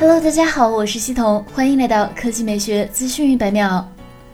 Hello，大家好，我是西彤，欢迎来到科技美学资讯一百秒。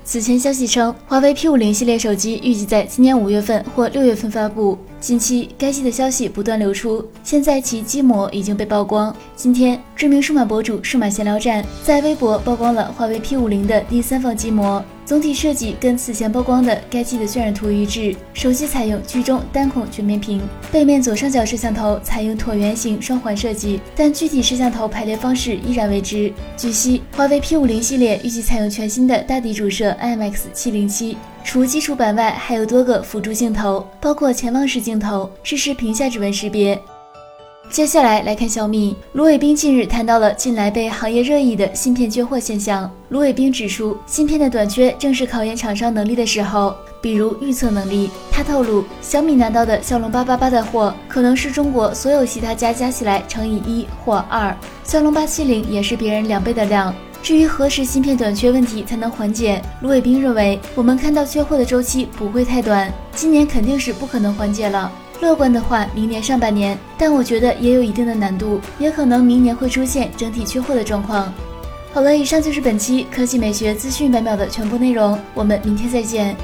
此前消息称，华为 P50 系列手机预计在今年五月份或六月份发布。近期该机的消息不断流出，现在其机模已经被曝光。今天，知名数码博主数码闲聊站在微博曝光了华为 P50 的第三方机模。总体设计跟此前曝光的该机的渲染图一致，手机采用居中单孔全面屏，背面左上角摄像头采用椭圆形双环设计，但具体摄像头排列方式依然未知。据悉，华为 P50 系列预计采用全新的大底主摄 IMX707，除基础版外，还有多个辅助镜头，包括潜望式镜头，支持屏下指纹识别。接下来来看小米。卢伟冰近日谈到了近来被行业热议的芯片缺货现象。卢伟冰指出，芯片的短缺正是考验厂商能力的时候，比如预测能力。他透露，小米拿到的骁龙八八八的货，可能是中国所有其他家加起来乘以一或二。骁龙八七零也是别人两倍的量。至于何时芯片短缺问题才能缓解，卢伟冰认为，我们看到缺货的周期不会太短，今年肯定是不可能缓解了。乐观的话，明年上半年，但我觉得也有一定的难度，也可能明年会出现整体缺货的状况。好了，以上就是本期科技美学资讯百秒的全部内容，我们明天再见。